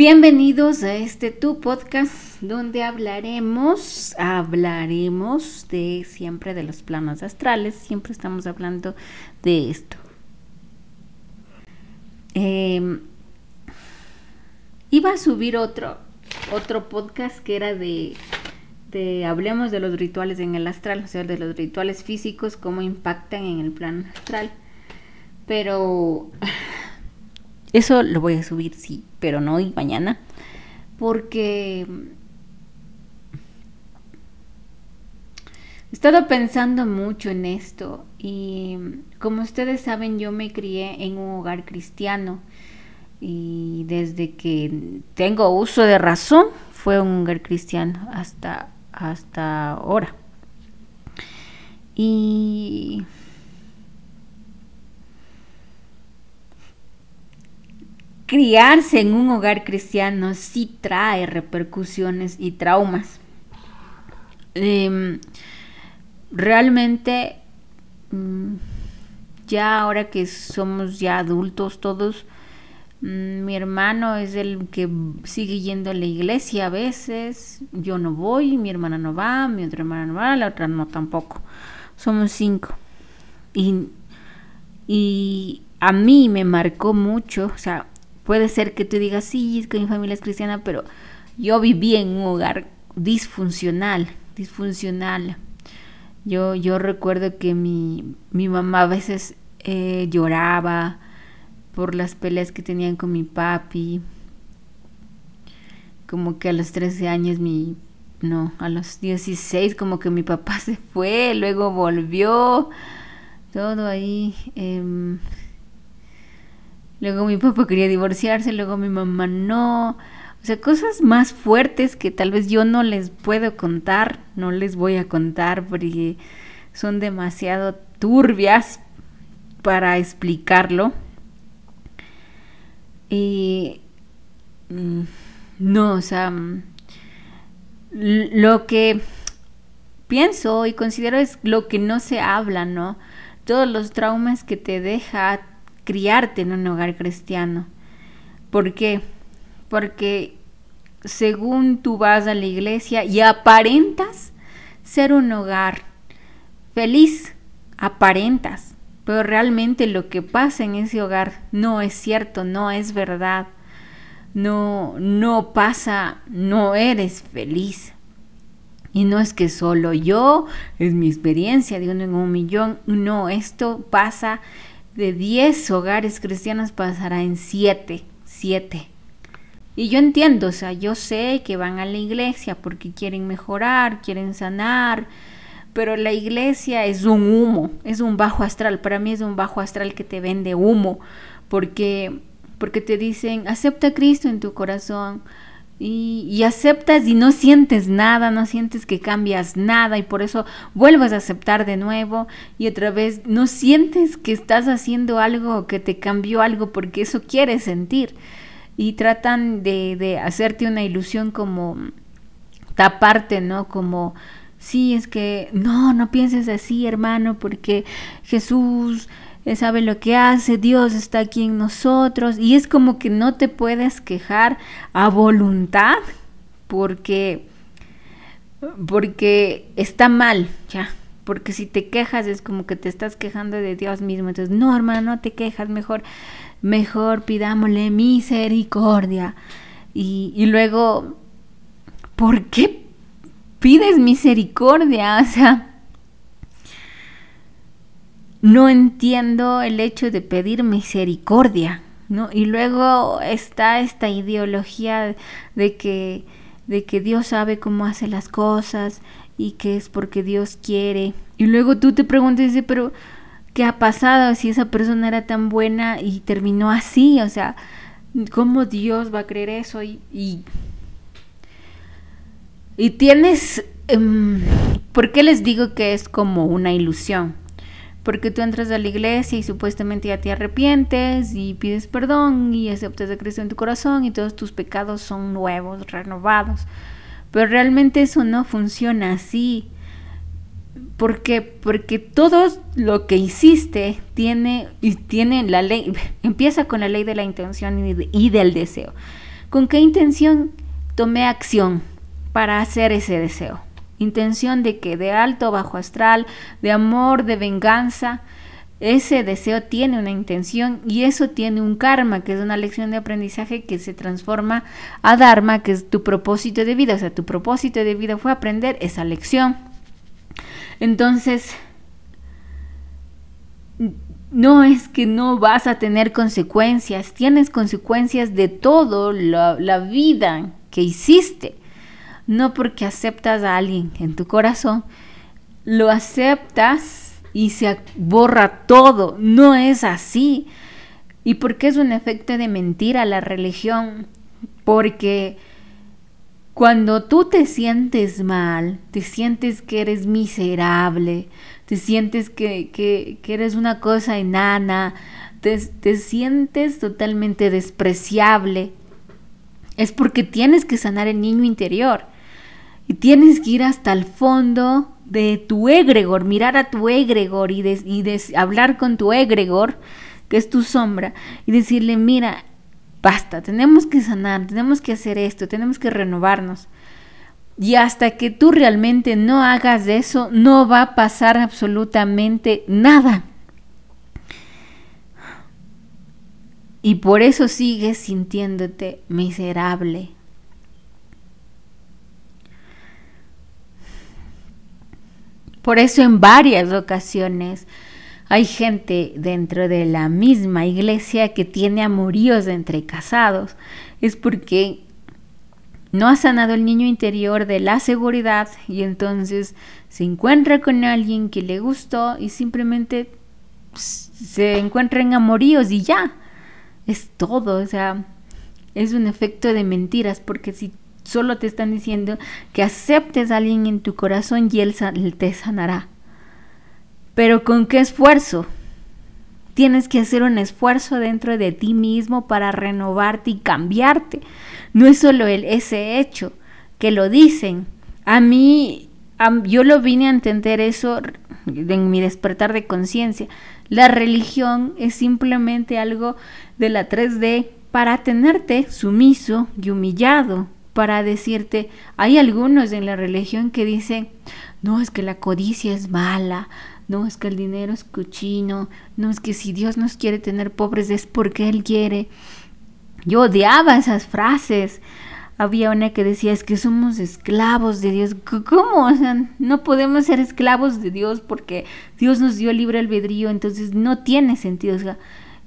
Bienvenidos a este tu podcast donde hablaremos, hablaremos de siempre de los planos astrales, siempre estamos hablando de esto. Em, iba a subir otro, otro podcast que era de, de hablemos de los rituales en el astral, o sea, de los rituales físicos, cómo impactan en el plano astral. Pero eso lo voy a subir, sí, pero no hoy, mañana. Porque he estado pensando mucho en esto y como ustedes saben yo me crié en un hogar cristiano y desde que tengo uso de razón fue un hogar cristiano hasta, hasta ahora. Y criarse en un hogar cristiano sí trae repercusiones y traumas. Em, realmente, mm, ya ahora que somos ya adultos todos, mm, mi hermano es el que sigue yendo a la iglesia a veces, yo no voy, mi hermana no va, mi otra hermana no va, la otra no tampoco. Somos cinco. Y, y a mí me marcó mucho, o sea, Puede ser que tú digas, sí, es que mi familia es cristiana, pero yo viví en un hogar disfuncional, disfuncional. Yo, yo recuerdo que mi, mi mamá a veces eh, lloraba por las peleas que tenían con mi papi. Como que a los 13 años mi... No, a los 16 como que mi papá se fue, luego volvió. Todo ahí. Eh, Luego mi papá quería divorciarse, luego mi mamá no. O sea, cosas más fuertes que tal vez yo no les puedo contar, no les voy a contar porque son demasiado turbias para explicarlo. Y mm, no, o sea, mm, lo que pienso y considero es lo que no se habla, ¿no? Todos los traumas que te deja criarte en un hogar cristiano. ¿Por qué? Porque según tú vas a la iglesia y aparentas ser un hogar feliz, aparentas, pero realmente lo que pasa en ese hogar no es cierto, no es verdad. No no pasa, no eres feliz. Y no es que solo yo, es mi experiencia de uno en un millón, no, esto pasa de 10 hogares cristianos pasará en 7, 7. Y yo entiendo, o sea, yo sé que van a la iglesia porque quieren mejorar, quieren sanar, pero la iglesia es un humo, es un bajo astral. Para mí es un bajo astral que te vende humo, porque, porque te dicen, acepta a Cristo en tu corazón, y, aceptas y no sientes nada, no sientes que cambias nada y por eso vuelves a aceptar de nuevo y otra vez no sientes que estás haciendo algo que te cambió algo porque eso quieres sentir y tratan de, de hacerte una ilusión como taparte, ¿no? Como sí, es que no, no pienses así, hermano, porque Jesús él sabe lo que hace, Dios está aquí en nosotros y es como que no te puedes quejar a voluntad porque porque está mal, ya, porque si te quejas es como que te estás quejando de Dios mismo, entonces no, hermano, no te quejas, mejor mejor pidámosle misericordia. Y, y luego ¿por qué pides misericordia? O sea, no entiendo el hecho de pedir misericordia, ¿no? Y luego está esta ideología de que, de que Dios sabe cómo hace las cosas y que es porque Dios quiere. Y luego tú te preguntas, pero ¿qué ha pasado si esa persona era tan buena y terminó así? O sea, ¿cómo Dios va a creer eso? Y, y, tienes... Em, ¿Por qué les digo que es como una ilusión? Porque tú entras a la iglesia y supuestamente ya te arrepientes y pides perdón y aceptas a Cristo en tu corazón y todos tus pecados son nuevos, renovados. Pero realmente eso no funciona así. ¿Por qué? Porque todo lo que hiciste tiene, tiene la ley, empieza con la ley de la intención y, y del deseo. ¿Con qué intención tomé acción para hacer ese deseo? Intención de que de alto, bajo astral, de amor, de venganza, ese deseo tiene una intención y eso tiene un karma, que es una lección de aprendizaje que se transforma a dharma, que es tu propósito de vida. O sea, tu propósito de vida fue aprender esa lección. Entonces, no es que no vas a tener consecuencias, tienes consecuencias de todo la, la vida que hiciste. No porque aceptas a alguien en tu corazón, lo aceptas y se borra todo. No es así. ¿Y por qué es un efecto de mentira la religión? Porque cuando tú te sientes mal, te sientes que eres miserable, te sientes que, que, eres una cosa enana, te, te sientes totalmente despreciable, es porque tienes que sanar el niño interior y tienes que ir hasta el fondo de tu egregor, mirar a tu egregor y, y hablar con tu egregor, que es tu sombra, y decirle, mira, basta, tenemos que sanar, tenemos que hacer esto, tenemos que renovarnos. Y hasta que tú realmente no hagas eso, no va a pasar absolutamente nada. Y por eso sigues sintiéndote miserable, Por eso en varias ocasiones hay gente dentro de la misma iglesia que tiene amoríos entre casados. Es porque no ha sanado el niño interior de la seguridad y entonces se encuentra con alguien que le gustó y simplemente se encuentra en amoríos y ya. Es todo, o sea, es un efecto de mentiras porque si Solo te están diciendo que aceptes a alguien en tu corazón y él te sanará. Pero ¿con qué esfuerzo? Tienes que hacer un esfuerzo dentro de ti mismo para renovarte y cambiarte. No es solo el, ese hecho que lo dicen. A mí, yo lo vine a entender eso en mi despertar de conciencia. La religión es simplemente algo de la 3D para tenerte sumiso y humillado para decirte, hay algunos en la religión que dicen, no es que la codicia es mala, no es que el dinero es cochino, no es que si Dios nos quiere tener pobres es porque Él quiere. Yo odiaba esas frases. Había una que decía, es que somos esclavos de Dios. ¿Cómo? O sea, no podemos ser esclavos de Dios porque Dios nos dio libre albedrío, entonces no tiene sentido. O sea,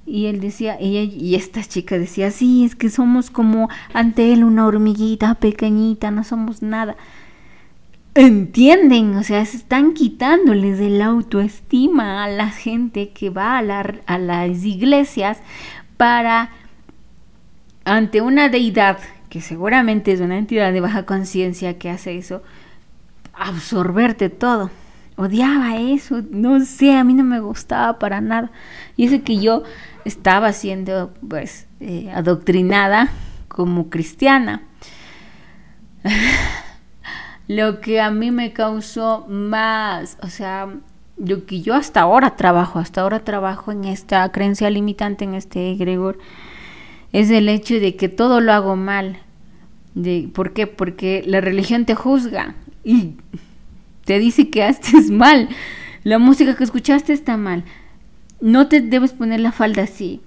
y él decía, ella y esta chica decía, sí, es que somos como ante él una hormiguita pequeñita, no somos nada. Entienden, o sea, se están quitándoles de la autoestima a la gente que va a, a las iglesias para, ante una deidad, que seguramente es una entidad de baja conciencia que hace eso, absorberte todo odiaba eso, no sé, a mí no me gustaba para nada. Y eso que yo estaba siendo pues eh, adoctrinada como cristiana. lo que a mí me causó más, o sea, lo que yo hasta ahora trabajo, hasta ahora trabajo en esta creencia limitante, en este egregor, es el hecho de que todo lo hago mal. De, ¿Por qué? Porque la religión te juzga y te dice que haces mal. La música que escuchaste está mal. No te debes poner la falda así.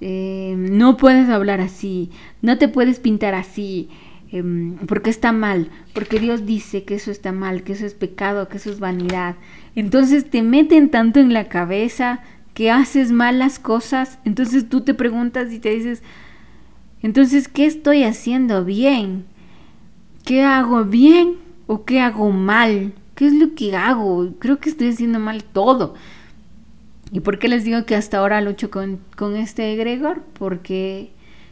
Eh, no puedes hablar así. No te puedes pintar así. Em, porque está mal. Porque Dios dice que eso está mal, que eso es pecado, que eso es vanidad. Entonces te meten tanto en la cabeza que haces mal las cosas. Entonces tú te preguntas y te dices, entonces, ¿qué estoy haciendo bien? ¿Qué hago bien o qué hago mal? ¿Qué es lo que hago? Creo que estoy haciendo mal todo. ¿Y por qué les digo que hasta ahora lucho con, este egregor? Porque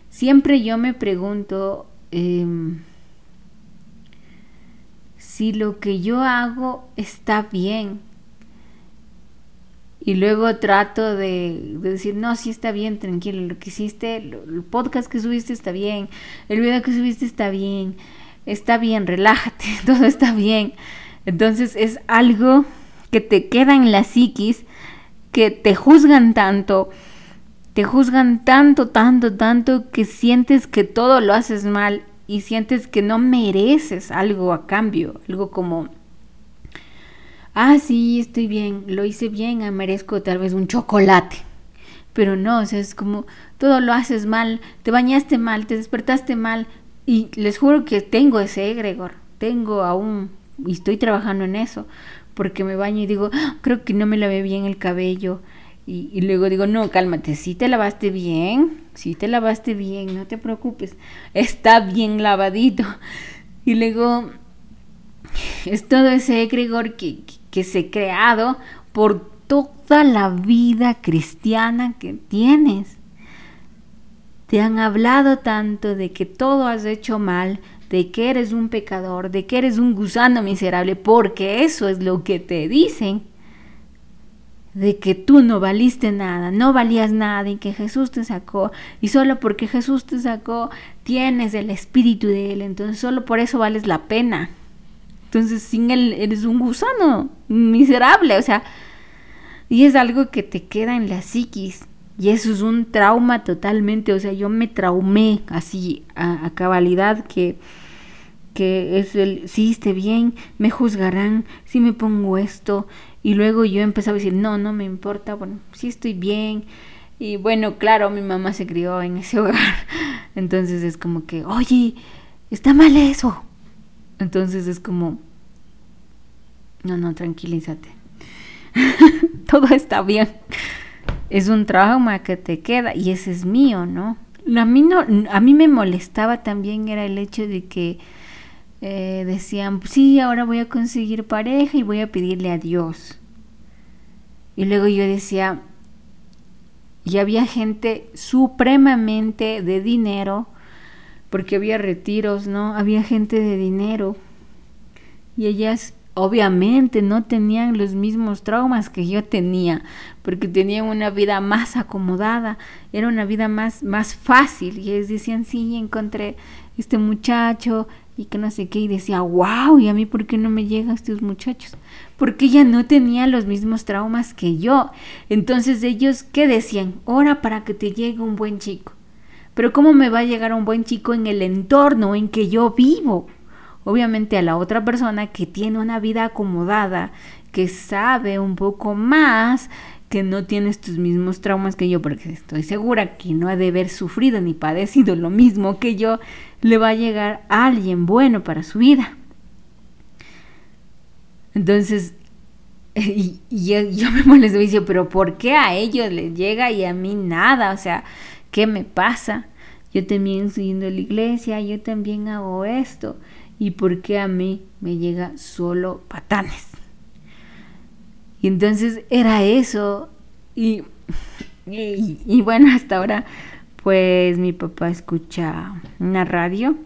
siempre yo me pregunto em, si lo que yo hago está bien. Y luego trato de, decir, no, sí está bien, tranquilo, lo que hiciste, el podcast que subiste está bien, el video que subiste está bien, está bien, relájate, todo está bien. Entonces es algo que te queda en la psiquis, que te juzgan tanto te juzgan tanto, tanto, tanto que sientes que todo lo haces mal y sientes que no mereces algo a cambio, algo como, ah, sí, estoy bien, lo hice bien, ah, merezco tal vez un chocolate. Pero no, o sea, es como todo lo haces mal, te bañaste mal, te despertaste mal. Y les juro que tengo ese egregor, tengo aún, y estoy trabajando en eso, porque me baño y digo, ah, creo que no me lavé bien el cabello, y, luego digo, no, cálmate, si te lavaste bien, si te lavaste bien, no te preocupes, está bien lavadito. Y luego es todo ese egregor que, que se ha creado por toda la vida cristiana que tienes. Te han hablado tanto de que todo has hecho mal, de que eres un pecador, de que eres un gusano miserable, porque eso es lo que te dicen de que tú no valiste nada, no valías nada y que Jesús te sacó y solo porque Jesús te sacó tienes el espíritu de Él, entonces solo por eso vales la pena. Entonces sin Él eres un gusano miserable, o sea, y es algo que te queda en la psiquis y eso es un trauma totalmente, o sea, yo me traumé así a, cabalidad que que es el, si esté bien, me juzgarán, si me pongo esto, y luego yo empezaba a decir, no, no me importa, bueno, sí estoy bien. Y bueno, claro, mi mamá se crió en ese hogar. Entonces es como que, oye, está mal eso. Entonces es como, no, no, tranquilízate. Todo está bien. Es un trauma que te queda y ese es mío, ¿no? A mí, no, a mí me molestaba también era el hecho de que eh, decían, sí, ahora voy a conseguir pareja y voy a pedirle a Dios. Y luego yo decía, y había gente supremamente de dinero, porque había retiros, ¿no? Había gente de dinero. Y ellas obviamente no tenían los mismos traumas que yo tenía, porque tenían una vida más acomodada, era una vida más, más fácil. Y ellos decían, sí, encontré este muchacho, y que no sé qué, y decía, wow, ¿y a mí por qué no me llegan estos muchachos? Porque ella no tenía los mismos traumas que yo. Entonces ellos, ¿qué decían? Ora para que te llegue un buen chico. Pero ¿cómo me va a llegar un buen chico en el entorno en que yo vivo? Obviamente a la otra persona que tiene una vida acomodada, que sabe un poco más, que no tiene estos mismos traumas que yo, porque estoy segura que no ha de haber sufrido ni padecido lo mismo que yo, le va a llegar a alguien bueno para su vida. Entonces, y, yo, me molesto y digo, pero ¿por qué a ellos les llega y a mí nada? O sea, ¿qué me pasa? Yo también estoy yendo a la iglesia, yo también hago esto. ¿Y por qué a mí me llega solo patanes? Y entonces era eso. Y, y, y bueno, hasta ahora pues mi papá escucha una radio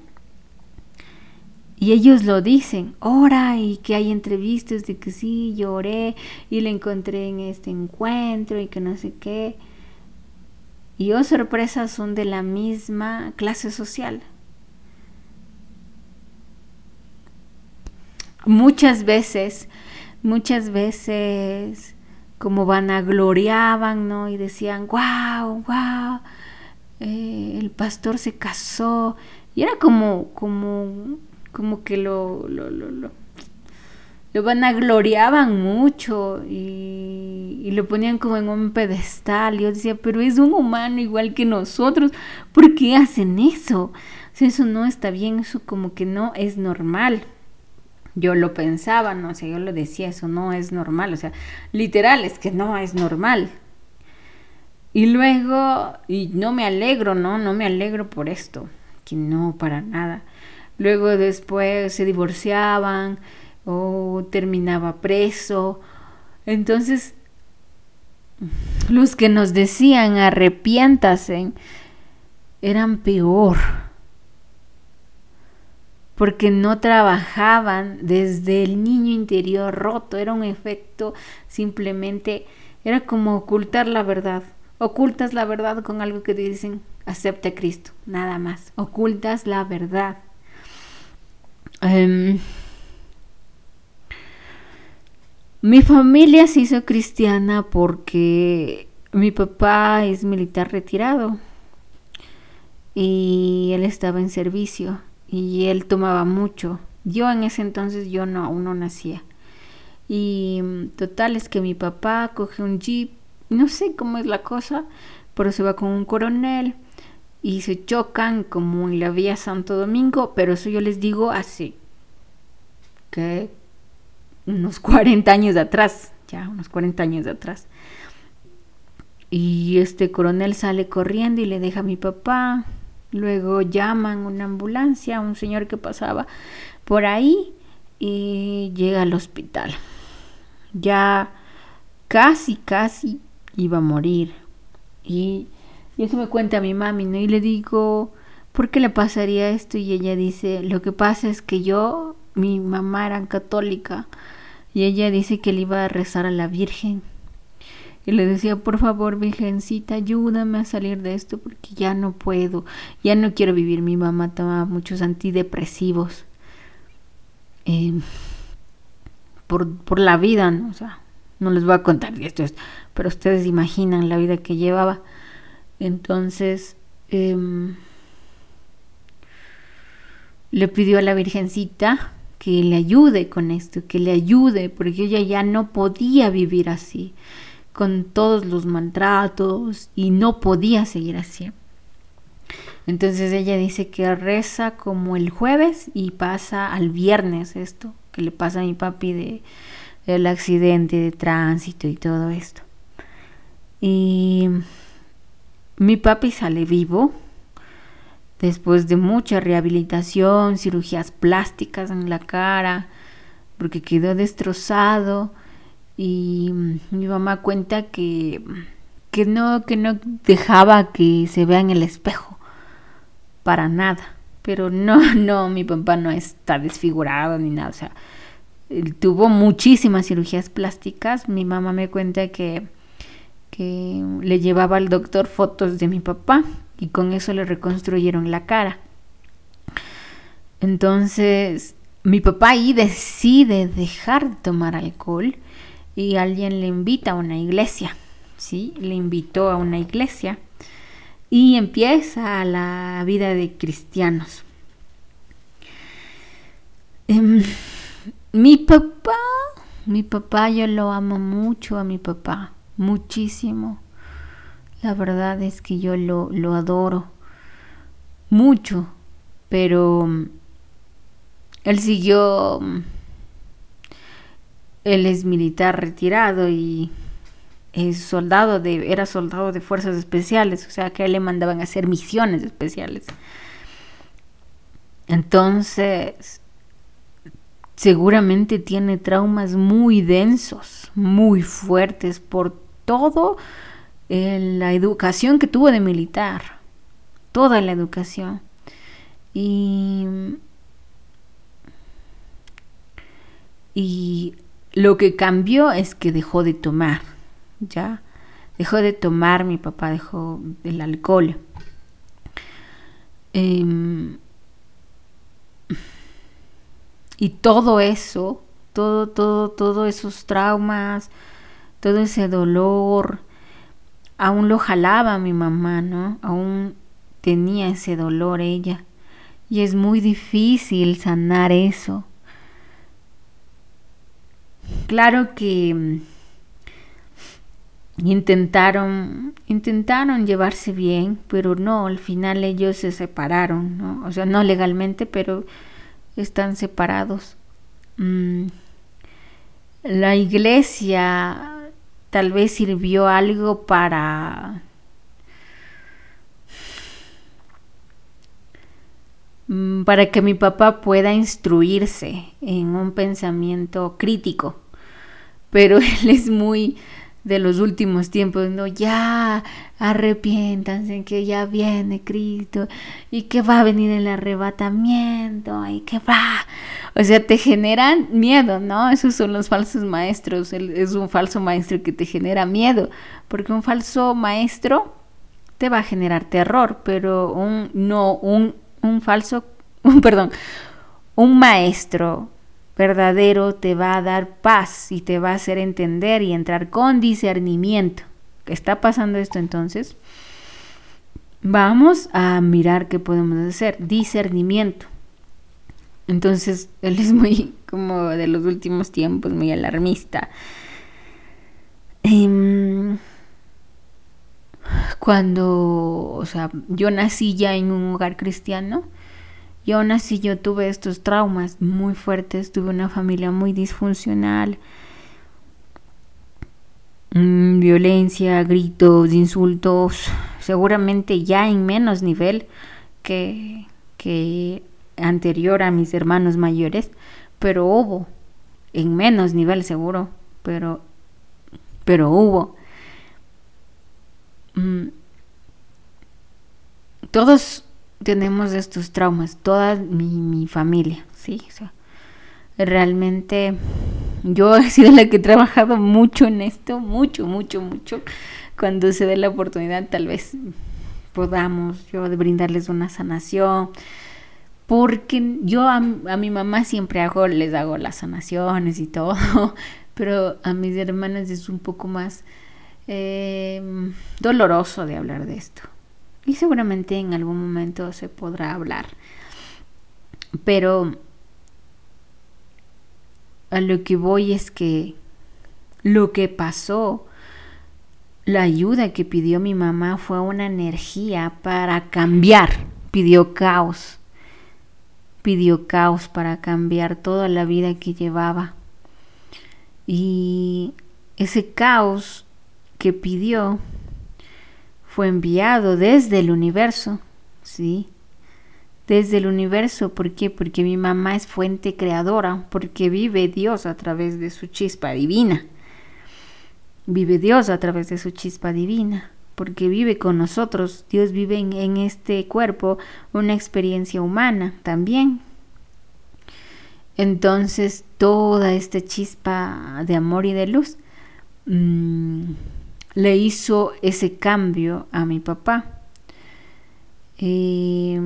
y ellos lo dicen, ora y que hay entrevistas de que sí, lloré y le encontré en este encuentro y que no sé qué. Y oh sorpresas son de la misma clase social. Muchas veces, muchas veces como vanagloriaban, ¿no? Y decían, wow, wow eh, el pastor se casó y era como, como, como que lo, lo, lo, lo, lo vanagloriaban mucho y, y, lo ponían como en un pedestal. Yo decía, pero es un humano igual que nosotros, ¿por qué hacen eso? eso no está bien, eso como que no es normal. Yo lo pensaba, no sé, yo lo decía, eso no es normal, o sea, literal, es que no es normal. Y luego, y no me alegro, ¿no? No me alegro por esto, que no, para nada. Luego después se divorciaban o terminaba preso. Entonces, los que nos decían arrepiéntase eran peor, porque no trabajaban desde el niño interior roto, era un efecto simplemente, era como ocultar la verdad Ocultas la verdad con algo que te dicen, acepte a Cristo, nada más. Ocultas la verdad. Em, mi familia se hizo cristiana porque mi papá es militar retirado y él estaba en servicio y él tomaba mucho. Yo en ese entonces yo no, aún no nacía. Y mm, total es que mi papá coge un jeep, no sé cómo es la cosa, pero se va con un coronel y se chocan como en la vía Santo Domingo, pero eso yo les digo así, que unos 40 años atrás, ya unos 40 años atrás. Y este coronel sale corriendo y le deja a mi papá. Luego llaman una ambulancia, un señor que pasaba por ahí y llega al hospital. Ya casi, casi iba a morir. Y, eso me cuenta mi mami, ¿no? Y le digo, ¿por qué le pasaría esto? Y ella dice, lo que pasa es que yo, mi mamá era católica, y ella dice que le iba a rezar a la Virgen. Y le decía, por favor, Virgencita, ayúdame a salir de esto porque ya no puedo, ya no quiero vivir. Mi mamá tomaba muchos antidepresivos. Em, por, por, la vida, ¿no? O sea, no les voy a contar esto, pero ustedes imaginan la vida que llevaba. Entonces, em, le pidió a la Virgencita que le ayude con esto, que le ayude, porque ella ya no podía vivir así, con todos los maltratos, y no podía seguir así. Entonces ella dice que reza como el jueves y pasa al viernes esto, que le pasa a mi papi de el accidente de tránsito y todo esto. Y mi papi sale vivo después de mucha rehabilitación, cirugías plásticas en la cara, porque quedó destrozado. Y mi mamá cuenta que que no que no dejaba que se vea en el espejo para nada, pero no no mi papá no está desfigurado ni nada, o sea, él tuvo muchísimas cirugías plásticas. Mi mamá me cuenta que, que le llevaba al doctor fotos de mi papá y con eso le reconstruyeron la cara. Entonces, mi papá ahí decide dejar de tomar alcohol y alguien le invita a una iglesia, ¿sí? Le invitó a una iglesia y empieza la vida de cristianos. Em, mi papá, mi papá, yo lo amo mucho a mi papá, muchísimo. La verdad es que yo lo, lo adoro mucho, pero mm, él siguió, mm, él es militar retirado y es soldado de, era soldado de fuerzas especiales, o sea que él le mandaban a hacer misiones especiales. Entonces, seguramente tiene traumas muy densos, muy fuertes por todo la educación que tuvo de militar, toda la educación. Y, y lo que cambió es que dejó de tomar, ¿ya? Dejó de tomar, mi papá dejó el alcohol. Em, y todo eso, todo, todo, todos esos traumas, todo ese dolor, aún lo jalaba mi mamá, ¿no? Aún tenía ese dolor ella. Y es muy difícil sanar eso. Claro que mm, intentaron intentaron llevarse bien, pero no, al final ellos se separaron, ¿no? O sea, no legalmente, pero están separados. Mm, la iglesia tal vez sirvió algo para mm, para que mi papá pueda instruirse en un pensamiento crítico. Pero él es muy de los últimos tiempos, no, ya arrepiéntanse que ya viene Cristo y que va a venir el arrebatamiento y que va. O sea, te generan miedo, ¿no? Esos son los falsos maestros. es un falso maestro que te genera miedo, porque un falso maestro te va a generar terror, pero un no un un falso, un, perdón, un maestro verdadero te va a dar paz y te va a hacer entender y entrar con discernimiento. está pasando esto entonces, vamos a mirar qué podemos hacer. Discernimiento. Entonces, él es muy como de los últimos tiempos, muy alarmista. Em, cuando, o sea, yo nací ya en un hogar cristiano y aún así yo tuve estos traumas muy fuertes, tuve una familia muy disfuncional, mm, violencia, gritos, insultos, seguramente ya en menos nivel que, que anterior a mis hermanos mayores, pero hubo, en menos nivel seguro, pero, pero hubo. Mm, todos tenemos estos traumas, toda mi, familia, ¿sí? realmente yo he sido la que he trabajado mucho en esto, mucho, mucho, mucho. Cuando se dé la oportunidad, tal vez podamos yo brindarles una sanación. Porque yo a, mi mamá siempre hago, les hago las sanaciones y todo, pero a mis hermanas es un poco más eh, doloroso de hablar de esto y seguramente en algún momento se podrá hablar. Pero a lo que voy es que lo que pasó, la ayuda que pidió mi mamá fue una energía para cambiar, pidió caos, pidió caos para cambiar toda la vida que llevaba. Y ese caos que pidió fue enviado desde el universo, ¿sí? Desde el universo, ¿por qué? Porque mi mamá es fuente creadora, porque vive Dios a través de su chispa divina. Vive Dios a través de su chispa divina, porque vive con nosotros. Dios vive en, este cuerpo una experiencia humana también. Entonces, toda esta chispa de amor y de luz mmm, le hizo ese cambio a mi papá. Eh,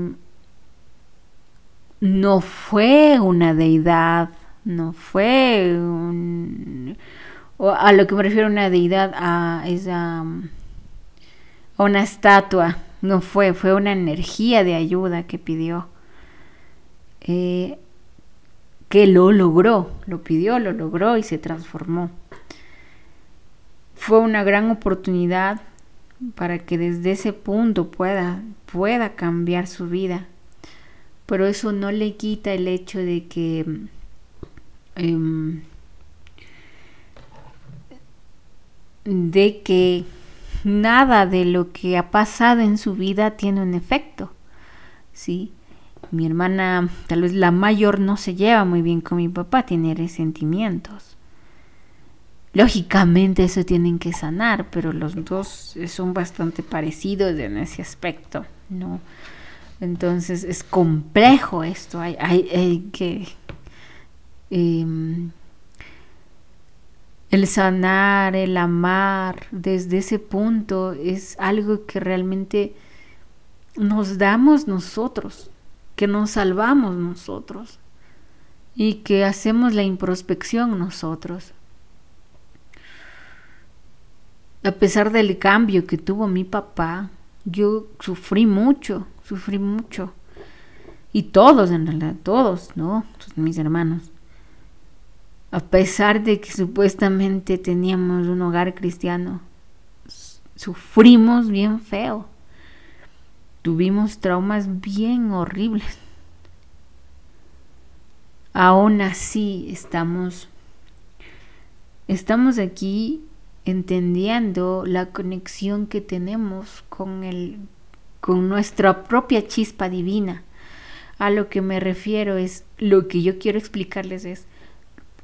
no fue una deidad, no fue un, a lo que me refiero una deidad a esa a una estatua, no fue, fue una energía de ayuda que pidió. Eh, que lo logró, lo pidió, lo logró y se transformó fue una gran oportunidad para que desde ese punto pueda, pueda cambiar su vida. Pero eso no le quita el hecho de que em, de que nada de lo que ha pasado en su vida tiene un efecto. ¿sí? Mi hermana, tal vez la mayor, no se lleva muy bien con mi papá, tiene resentimientos. Lógicamente eso tienen que sanar, pero los dos son bastante parecidos en ese aspecto, ¿no? Entonces es complejo esto, hay, hay, que... Em, el sanar, el amar, desde ese punto es algo que realmente nos damos nosotros, que nos salvamos nosotros y que hacemos la introspección nosotros a pesar del cambio que tuvo mi papá, yo sufrí mucho, sufrí mucho. Y todos, en realidad, todos, ¿no? Mis hermanos. A pesar de que supuestamente teníamos un hogar cristiano, sufrimos bien feo. Tuvimos traumas bien horribles. Aún así estamos estamos aquí entendiendo la conexión que tenemos con, el, con nuestra propia chispa divina. A lo que me refiero es, lo que yo quiero explicarles es,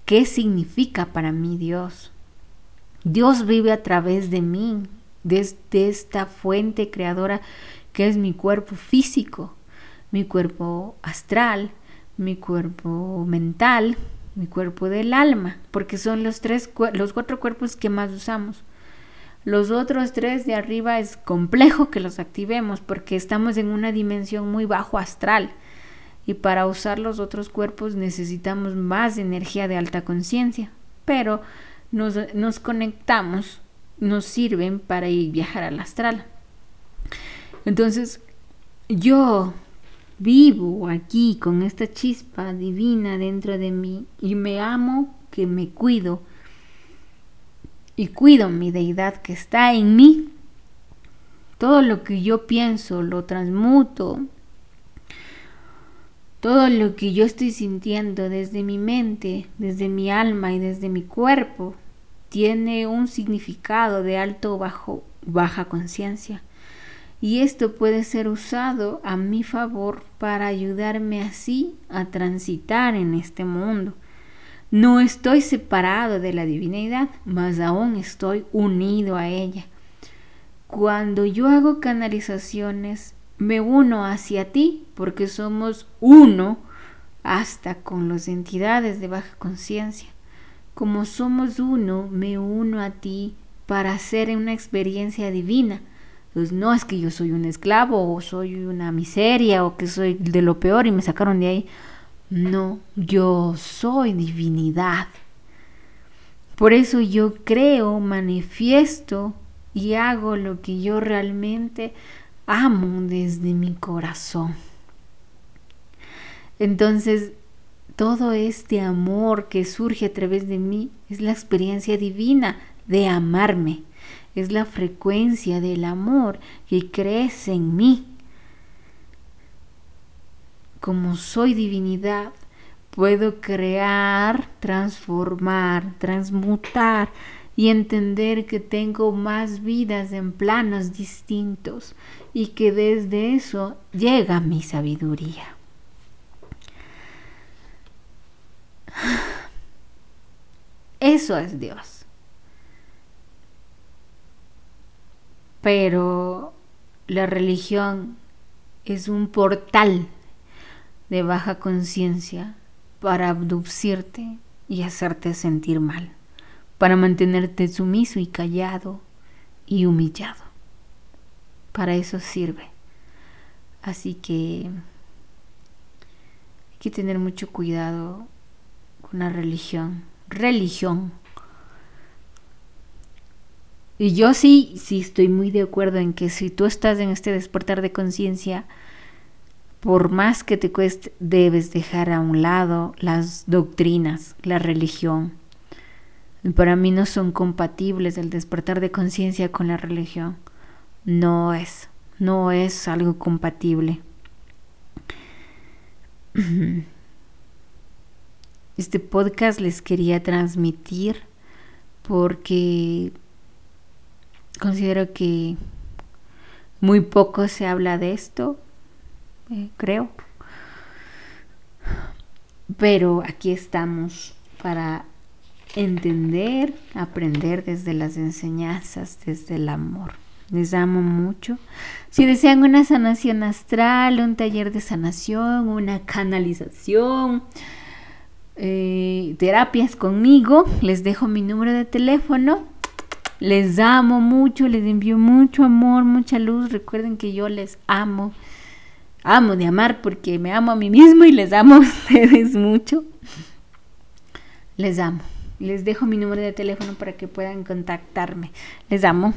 ¿qué significa para mí Dios? Dios vive a través de mí, desde esta fuente creadora que es mi cuerpo físico, mi cuerpo astral, mi cuerpo mental, mi cuerpo del alma, porque son los tres los cuatro cuerpos que más usamos. Los otros tres de arriba es complejo que los activemos porque estamos en una dimensión muy bajo astral y para usar los otros cuerpos necesitamos más energía de alta conciencia, pero nos, nos conectamos nos sirven para ir viajar al astral. Entonces, yo vivo aquí con esta chispa divina dentro de mí y me amo que me cuido y cuido mi deidad que está en mí. Todo lo que yo pienso lo transmuto. Todo lo que yo estoy sintiendo desde mi mente, desde mi alma y desde mi cuerpo tiene un significado de alto o bajo, baja conciencia. Y esto puede ser usado a mi favor para ayudarme así a transitar en este mundo. No estoy separado de la divinidad, mas aún estoy unido a ella. Cuando yo hago canalizaciones, me uno hacia ti porque somos uno hasta con las entidades de baja conciencia. Como somos uno, me uno a ti para hacer una experiencia divina. Pues no es que yo soy un esclavo o soy una miseria o que soy de lo peor y me sacaron de ahí. No, yo soy divinidad. Por eso yo creo, manifiesto y hago lo que yo realmente amo desde mi corazón. Entonces, todo este amor que surge a través de mí es la experiencia divina de amarme, es la frecuencia del amor que crece en mí. Como soy divinidad, puedo crear, transformar, transmutar y entender que tengo más vidas en planos distintos y que desde eso llega mi sabiduría. Eso es Dios. Pero la religión es un portal de baja conciencia para abducirte y hacerte sentir mal, para mantenerte sumiso y callado y humillado. Para eso sirve. Así que hay que tener mucho cuidado con la religión religión. Y yo sí, sí estoy muy de acuerdo en que si tú estás en este despertar de conciencia, por más que te cueste, debes dejar a un lado las doctrinas, la religión. Para mí no son compatibles el despertar de conciencia con la religión. No es, no es algo compatible. Este podcast les quería transmitir porque considero que muy poco se habla de esto, eh, creo. Pero aquí estamos para entender, aprender desde las enseñanzas, desde el amor. Les amo mucho. Si desean una sanación astral, un taller de sanación, una canalización, eh, terapias conmigo, les dejo mi número de teléfono. Les amo mucho, les envío mucho amor, mucha luz. Recuerden que yo les amo. Amo de amar porque me amo a mí mismo y les amo a ustedes mucho. Les amo. Les dejo mi número de teléfono para que puedan contactarme. Les amo.